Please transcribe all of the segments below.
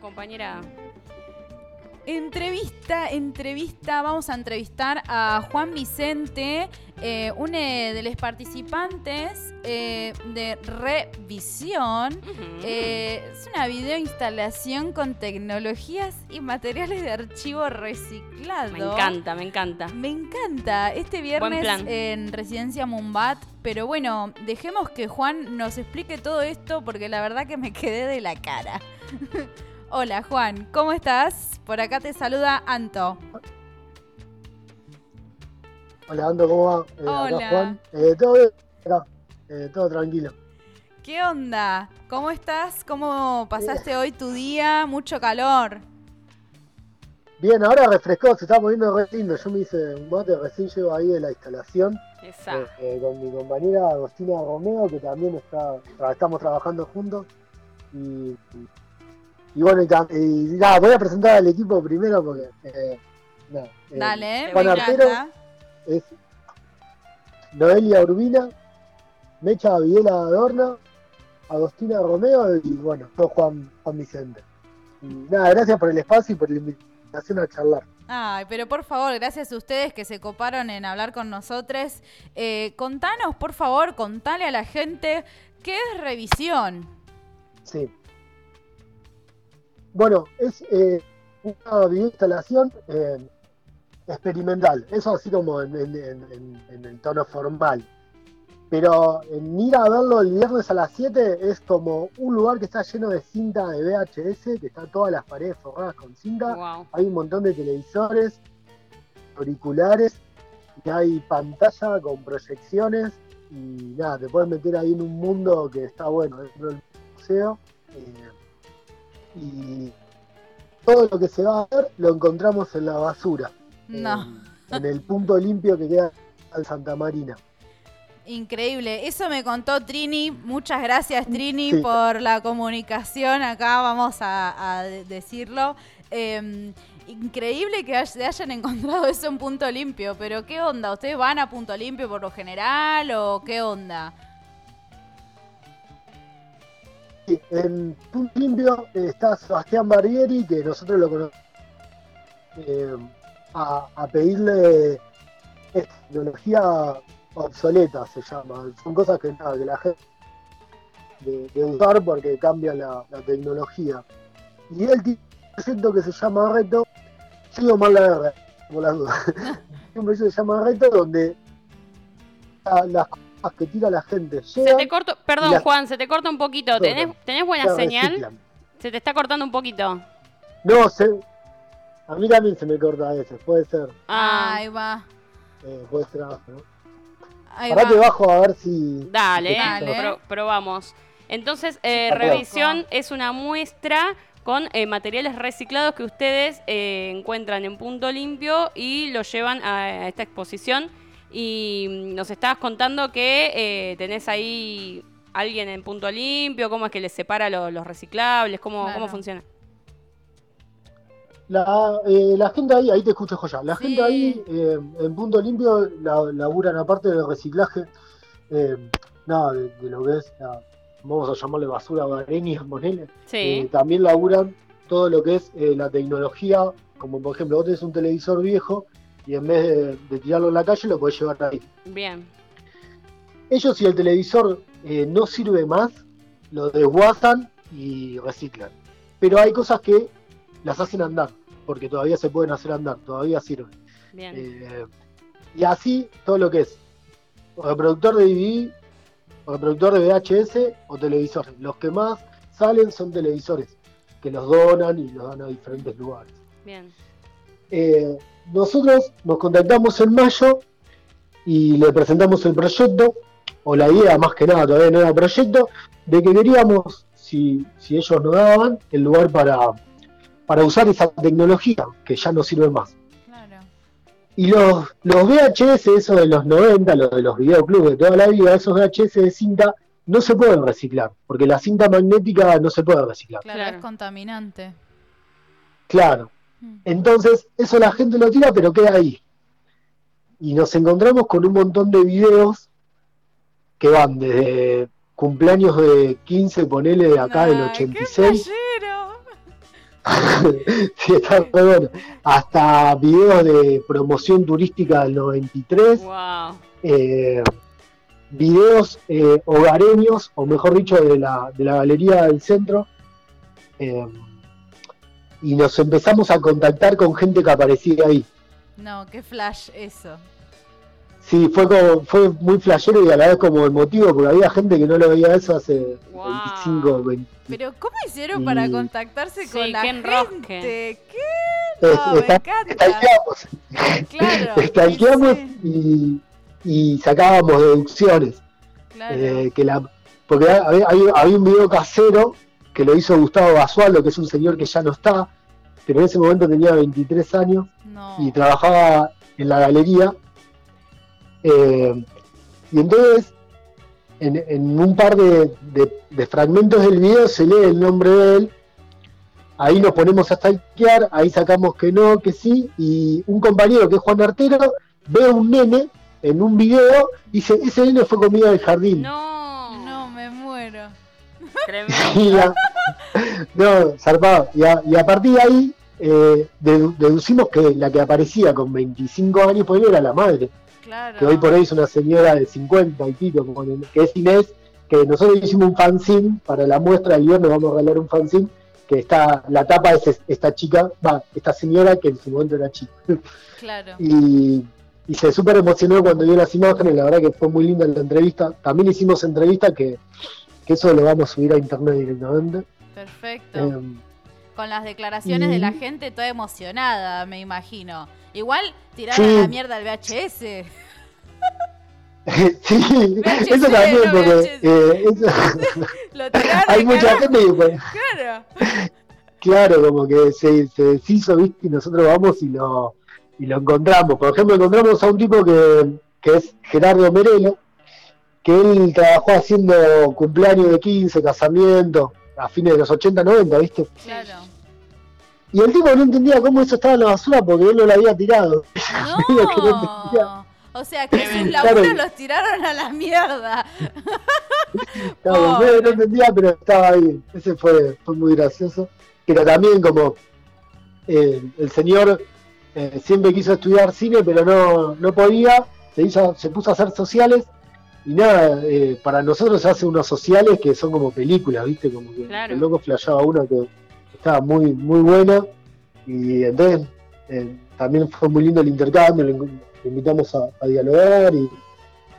compañera? Entrevista, entrevista, vamos a entrevistar a Juan Vicente, eh, uno de los participantes eh, de Revisión. Eh, es una videoinstalación con tecnologías y materiales de archivo reciclado. Me encanta, me encanta. Me encanta. Este viernes en Residencia Mumbat. Pero bueno, dejemos que Juan nos explique todo esto porque la verdad que me quedé de la cara. Hola Juan, ¿cómo estás? Por acá te saluda Anto. Hola Anto, ¿cómo va? Eh, Hola. Juan. Eh, todo bien, eh, todo tranquilo. ¿Qué onda? ¿Cómo estás? ¿Cómo pasaste hoy tu día? Mucho calor. Bien, ahora refrescó, se está moviendo re lindo. Yo me hice un mate, recién llego ahí de la instalación. Exacto. con mi compañera Agostina Romeo, que también está, estamos trabajando juntos. y y bueno, y, nada, voy a presentar al equipo primero porque. Eh, eh Dale, Juan Artero es Noelia Urbina, Mecha Videla Adorna, Agostina Romeo y bueno, yo Juan, Juan Vicente. Y nada, gracias por el espacio y por la invitación a charlar. Ay, pero por favor, gracias a ustedes que se coparon en hablar con nosotros. Eh, contanos, por favor, contale a la gente qué es revisión. Sí. Bueno, es eh, una videoinstalación eh, experimental, eso así como en, el tono formal. Pero en ir a verlo el viernes a las 7 es como un lugar que está lleno de cinta de VHS, que están todas las paredes forradas con cinta. Hay un montón de televisores, auriculares, y hay pantalla con proyecciones. Y nada, te puedes meter ahí en un mundo que está bueno dentro del museo. Eh, y todo lo que se va a ver lo encontramos en la basura. No. En, el punto limpio que queda en Santa Marina. Increíble, eso me contó Trini. Muchas gracias Trini por la comunicación. Acá vamos a, decirlo. Em, increíble que se hayan encontrado eso en punto limpio, pero ¿qué onda? ¿Ustedes van a punto limpio por lo general o qué onda? En Punto Limpio está Sebastián Barbieri, que nosotros lo conocemos, eh, a, pedirle tecnología obsoleta, se llama. Son cosas que, nada, que la gente de, usar porque cambia la, tecnología. Y él tiene un proyecto que se llama Reto, sigo mal la guerra, por las dudas. un proyecto se llama Reto donde las cosas que tira la gente. se te corta, perdón Juan, se te corta un poquito. ¿Tenés, buena señal? Se te está cortando un poquito. No, se, a mí también se me corta a veces, puede ser. Ah, ahí va. Eh, puede ser abajo, ¿no? Ahí Ahora te bajo a ver si... Dale, Dale. probamos. Entonces, eh, revisión es una muestra con eh, materiales reciclados que ustedes eh, encuentran en punto limpio y lo llevan a esta exposición y nos estabas contando que eh, tenés ahí alguien en punto limpio, cómo es que les separa los reciclables, cómo, cómo funciona. La, eh, la gente ahí, ahí te escucho ya, la gente ahí eh, en punto limpio la, laburan aparte del reciclaje, nada, de, lo que es, vamos a llamarle basura hogareña, ponele, sí. también laburan todo lo que es la tecnología, como por ejemplo vos tenés un televisor viejo y en vez de, tirarlo en la calle lo podés llevar ahí. Bien. Ellos si el televisor eh, no sirve más, lo desguazan y reciclan. Pero hay cosas que las hacen andar, porque todavía se pueden hacer andar, todavía sirven. Bien. Eh, y así todo lo que es o reproductor de DVD, o reproductor de VHS o televisores. Los que más salen son televisores, que los donan y los dan a diferentes lugares. Bien. Eh, nosotros nos contactamos en mayo y le presentamos el proyecto, o la idea más que nada, todavía no era proyecto, de que queríamos, si, si ellos nos daban, el lugar para, para usar esa tecnología que ya no sirve más. Y los, los VHS, esos de los 90, los de los videoclubs de toda la vida, esos VHS de cinta, no se pueden reciclar, porque la cinta magnética no se puede reciclar. Claro, es contaminante. Claro. Entonces, eso la gente lo tira, pero queda ahí. Y nos encontramos con un montón de videos que van desde cumpleaños de 15, ponele de acá del 86. sí, está muy bueno. Hasta videos de promoción turística del 93. Wow. eh, videos eh, hogareños, o mejor dicho, de la, de la galería del centro. eh, y nos empezamos a contactar con gente que aparecía ahí. No, qué flash eso. Sí, fue como, fue muy flashero y a la vez como emotivo, porque había gente que no lo veía eso hace Wow. 25, 20. Pero ¿cómo hicieron para Y- contactarse Sí, con la gente? enrosque. ¿Qué? Es- No, me está- encanta. Stalkeamos, Claro. stalkeamos sí, y, y sacábamos deducciones. claro. eh, que la, porque había, había- había un video casero que lo hizo Gustavo Basualdo, que es un señor que ya no está, pero en ese momento tenía 23 años no. y trabajaba en la galería. Eh, y entonces, en, en un par de, de- de fragmentos del video se lee el nombre de él. Ahí nos ponemos a stalkear, ahí sacamos que no, que sí, y un compañero que es Juan Artero ve a un nene en un video y dice, ese nene fue conmigo del jardín. No. No, me muero. Tremendo. Y la- no, zarpado. Y a, y a partir de ahí eh, dedu- deducimos que la que aparecía con 25 años por ahí era la madre, Claro. que hoy por hoy es una señora de 50 y pico, que es Inés, que nosotros hicimos un fanzine para la muestra del viernes, vamos a regalar un fanzine, que está, la tapa es es- esta chica, va, esta señora que en su momento era chica. Claro. Y, y se súper emocionó cuando vio las imágenes, la verdad que fue muy linda la entrevista. También hicimos entrevista que, que eso lo vamos a subir a internet directamente. Perfecto. Em, Con las declaraciones de la gente toda emocionada, me imagino. Igual tiraron Sí. a la mierda al VHS. sí, eso también, no porque eh, eso- Lo tiraron hay mucha gente que, pues, Claro. claro, como que se, se deshizo, ¿viste? Y nosotros vamos y lo, y lo encontramos. Por ejemplo, encontramos a un tipo que, que es Gerardo Merelo, que él trabajó haciendo cumpleaños de 15, casamiento, a fines de los 80, 90, ¿viste? Claro. Y el tipo no entendía cómo eso estaba en la basura porque él no lo había tirado. No. No. O sea que sus laburos Claro. los tiraron a la mierda. Claro, Pobre. no, no entendía, pero estaba ahí. Ese fue, fue muy gracioso. Pero también como eh, el señor eh, siempre quiso estudiar cine, pero no, no podía, se, hizo, se puso a hacer sociales. Y nada, eh, para nosotros se hace unos sociales que son como películas, ¿viste? Como que Claro. el loco flasheaba una que estaba muy, muy buena. Y entonces eh, también fue muy lindo el intercambio, lo in- lo invitamos a, a dialogar y,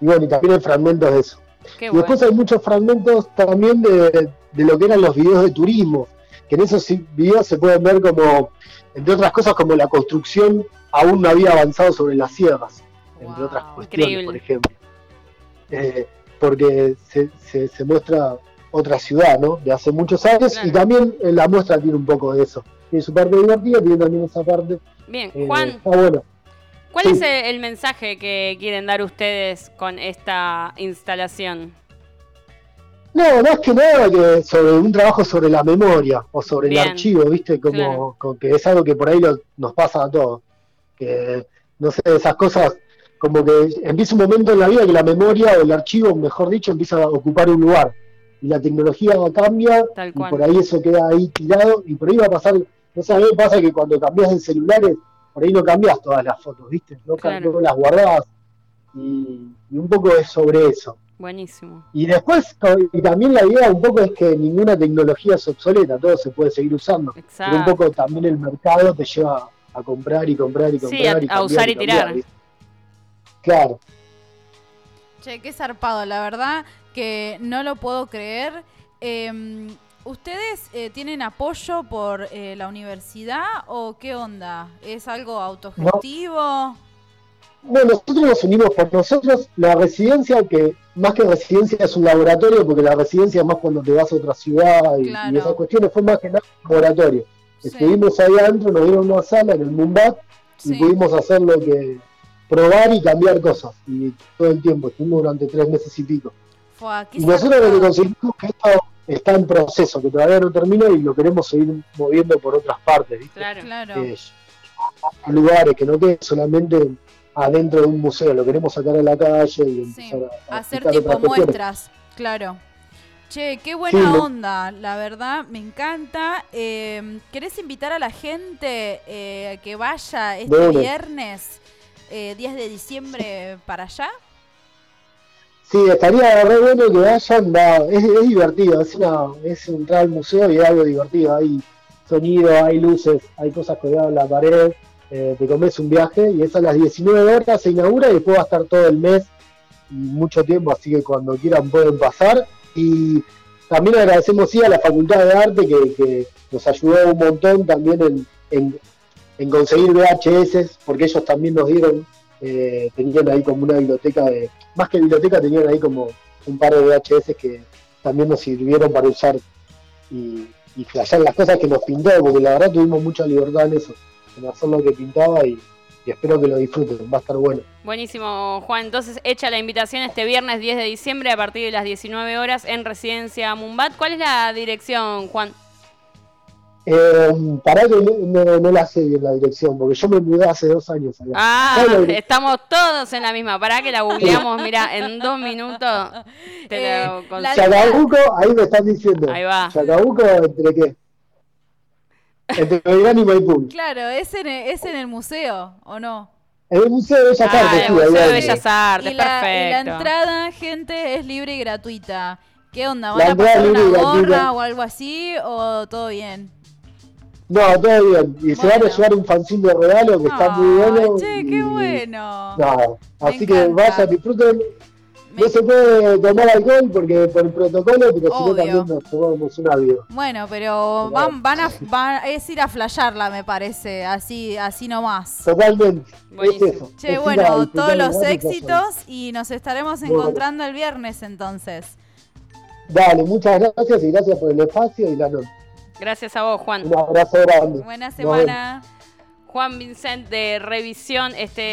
y bueno, y también hay fragmentos de eso. Qué Y bueno. después hay muchos fragmentos también de, de lo que eran los videos de turismo, que en esos videos se pueden ver como, entre otras cosas, como la construcción aún no había avanzado sobre las sierras, entre otras cuestiones, increíble. por ejemplo. Eh, porque se, se- se muestra otra ciudad, ¿no? De hace muchos años, Claro. y también eh, la muestra tiene un poco de eso. Tiene su parte divertida, tiene también esa parte. Bien, eh, Juan, está bueno. ¿cuál sí. es el, el mensaje que quieren dar ustedes con esta instalación? No, más que nada que sobre un trabajo sobre la memoria o sobre Bien. el archivo, ¿viste? Como, Claro. como que es algo que por ahí lo- nos pasa a todos. Que, no sé, esas cosas, como que empieza un momento en la vida que la memoria o el archivo, mejor dicho, empieza a ocupar un lugar. Y la tecnología cambia y por ahí eso queda ahí tirado y por ahí va a pasar, no sé, a mí me pasa que cuando cambias de celulares, por ahí no cambias todas las fotos, ¿viste? No, Claro. no las guardás. Y, y un poco es sobre eso. Buenísimo. Y después, y también la idea un poco es que ninguna tecnología es obsoleta, todo se puede seguir usando. Pero un Exacto. poco también el mercado te lleva a comprar y comprar y Sí, comprar. a- y a usar y tirar. Claro. Che, qué zarpado, la verdad que no lo puedo creer. Eh, ¿Ustedes eh, tienen apoyo por eh, la universidad o qué onda? ¿Es algo autogestivo? No, nosotros nos unimos por nosotros. La residencia, que más que residencia es un laboratorio, porque la residencia es más cuando te vas a otra ciudad y, Claro. y esas cuestiones, fue más que nada un laboratorio. Sí, Estuvimos ahí adentro, nos dieron una sala en el Mumbat y pudimos hacer lo que probar y cambiar cosas. Y todo el tiempo, estuvimos durante tres meses y pico. Fua, Y nosotros lo que conseguimos es que esto está en proceso, que todavía no termina y lo queremos seguir moviendo por otras partes, ¿viste? Claro. Claro. Eh, lugares que no quede solamente adentro de un museo, lo queremos sacar a la calle y Sí, empezar a, a hacer tipo muestras, claro. Che, qué buena onda, la verdad, me encanta. Eh, ¿Querés invitar a la gente eh, que vaya este viernes, eh, 10 de diciembre, para allá? Sí, estaría re bueno que vayan, es, es, divertido, es, una, es entrar al museo y es algo divertido, hay sonido, hay luces, hay cosas colgadas en la pared, eh, te comes un viaje y es a las 19 horas, se inaugura y después va a estar todo el mes y mucho tiempo, así que cuando quieran pueden pasar. Y también agradecemos sí, a la Facultad de Arte que, nos ayudó un montón también en, conseguir VHS, porque ellos también nos dieron, eh, tenían ahí como una biblioteca de, más que biblioteca, tenían ahí como un par de VHS que también nos sirvieron para usar y, y las cosas que nos pintó, porque la verdad tuvimos mucha libertad en eso, en hacer lo que pintaba y, y espero que lo disfruten, va a estar bueno. Buenísimo, Juan. Entonces, echa la invitación este viernes 10 de diciembre a partir de las 19 horas en Residencia Mumbat. ¿Cuál es la dirección, Juan? Eh, para que no, la sé bien la dirección, porque yo me mudé hace dos años allá. Ah, estamos todos en la misma. Para que la googleamos, mira, en dos minutos te lo eh, Chacabuco, ahí me están diciendo. Ahí va. Chacabuco, ¿entre qué? Entre Belgrano y Maipú. Claro, ¿es en, el, ¿es en el museo o no? En el Museo de Bellas ah, Artes, el Museo de Bellas Artes, y perfecto. La, y la entrada, gente, es libre y gratuita. ¿Qué onda? ¿Van a pasar una gorra o algo así o todo bien? No, todo bien. Y se van a llevar un fanzine de regalo que está muy bueno. Che, qué bueno. No, así que vayan, disfruten no se puede tomar alcohol porque por el protocolo, pero si no también nos tomamos un avión. Bueno, pero van, van a van, es ir a flasharla, me parece, así, así nomás. Totalmente. Es eso. Che, bueno, todos los éxitos y nos estaremos encontrando el viernes entonces. Dale, muchas gracias y gracias por el espacio y la noche. Gracias a vos, Juan. Un abrazo grande. Buena semana. Juan Vincent de Revisión, este